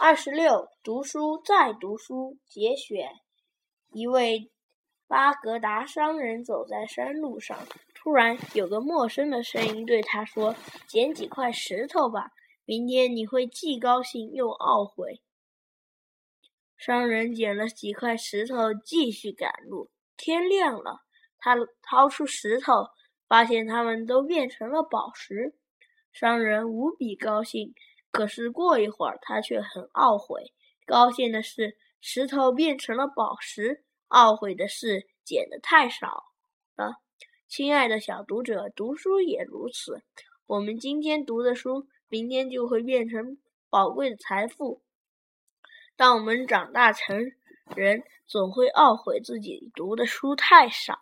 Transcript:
二十六，读书再读书节选。一位巴格达商人走在山路上，突然有个陌生的声音对他说：“捡几块石头吧，明天你会既高兴又懊悔。”商人捡了几块石头，继续赶路。天亮了，他掏出石头，发现它们都变成了宝石。商人无比高兴。可是过一会儿，他却很懊悔。高兴的是石头变成了宝石，懊悔的是捡的太少了。亲爱的小读者，读书也如此。我们今天读的书，明天就会变成宝贵的财富。当我们长大成人，总会懊悔自己读的书太少。